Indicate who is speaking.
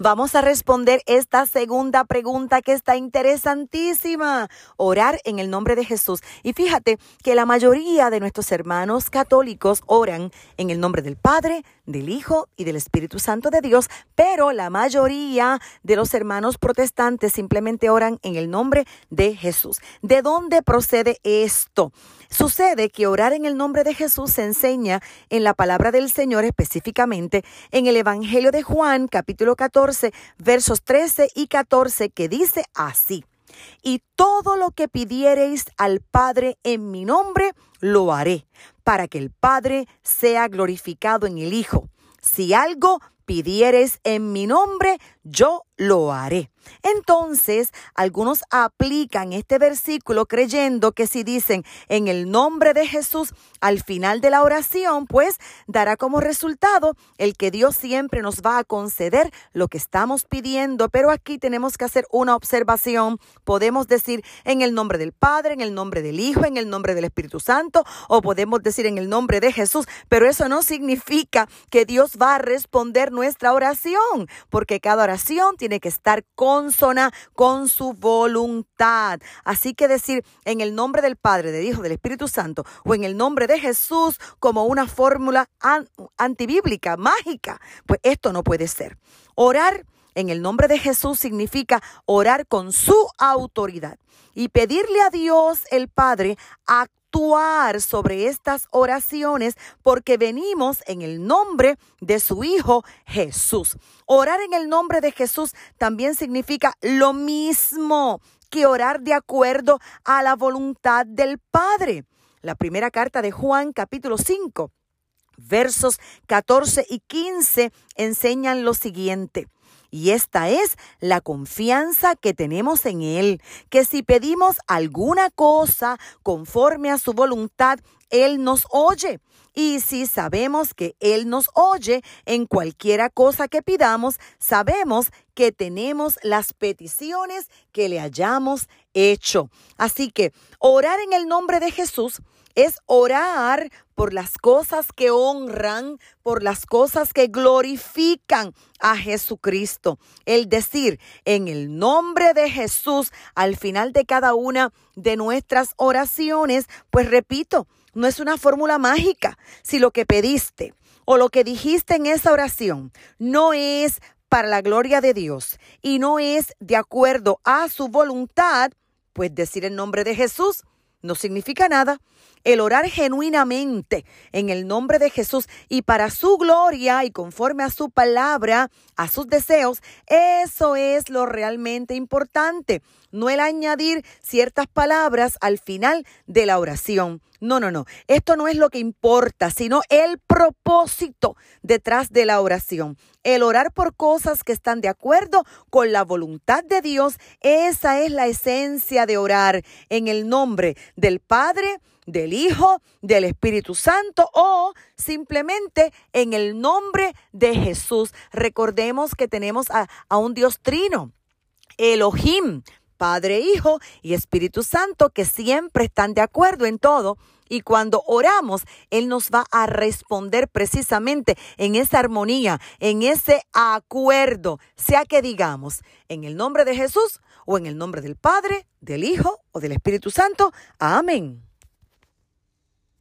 Speaker 1: Vamos a responder esta segunda pregunta que está interesantísima. Orar en el nombre de Jesús. Y fíjate que la mayoría de nuestros hermanos católicos oran en el nombre del Padre, del Hijo y del Espíritu Santo de Dios, pero la mayoría de los hermanos protestantes simplemente oran en el nombre de Jesús. ¿De dónde procede esto? Sucede que orar en el nombre de Jesús se enseña en la palabra del Señor específicamente en el Evangelio de Juan capítulo 14 versos 13 y 14 que dice así. Y todo lo que pidiereis al Padre en mi nombre, lo haré, para que el Padre sea glorificado en el Hijo. Si algo pidiereis en mi nombre, yo lo haré. Entonces, algunos aplican este versículo creyendo que si dicen en el nombre de Jesús al final de la oración, pues dará como resultado el que Dios siempre nos va a conceder lo que estamos pidiendo. Pero aquí tenemos que hacer una observación. Podemos decir en el nombre del Padre, en el nombre del Hijo, en el nombre del Espíritu Santo, o podemos decir en el nombre de Jesús, pero eso no significa que Dios va a responder nuestra oración, porque cada oración tiene que estar consona con su voluntad. Así que decir en el nombre del Padre, del Hijo, del Espíritu Santo o en el nombre de Jesús como una fórmula antibíblica, mágica, pues esto no puede ser. Orar en el nombre de Jesús significa orar con su autoridad y pedirle a Dios el Padre a actuar sobre estas oraciones porque venimos en el nombre de su Hijo Jesús. Orar en el nombre de Jesús también significa lo mismo que orar de acuerdo a la voluntad del Padre. La primera carta de Juan capítulo 5 versos 14 y 15 enseñan lo siguiente. Y esta es la confianza que tenemos en Él, que si pedimos alguna cosa conforme a su voluntad, Él nos oye. Y si sabemos que Él nos oye en cualquiera cosa que pidamos, sabemos que tenemos las peticiones que le hayamos hecho. Así que orar en el nombre de Jesús es orar por las cosas que honran, por las cosas que glorifican a Jesucristo. El decir en el nombre de Jesús al final de cada una de nuestras oraciones, pues repito, no es una fórmula mágica. Si lo que pediste o lo que dijiste en esa oración no es para la gloria de Dios y no es de acuerdo a su voluntad, pues decir el nombre de Jesús no significa nada. El orar genuinamente en el nombre de Jesús y para su gloria y conforme a su palabra, a sus deseos, eso es lo realmente importante. No el añadir ciertas palabras al final de la oración. No, no, no. Esto no es lo que importa, sino el propósito detrás de la oración. El orar por cosas que están de acuerdo con la voluntad de Dios, esa es la esencia de orar en el nombre del Padre, del Hijo, del Espíritu Santo o simplemente en el nombre de Jesús. Recordemos que tenemos a, un Dios trino. Elohim, Padre, Hijo y Espíritu Santo, que siempre están de acuerdo en todo. Y cuando oramos, Él nos va a responder precisamente en esa armonía, en ese acuerdo, sea que digamos, en el nombre de Jesús o en el nombre del Padre, del Hijo o del Espíritu Santo. Amén.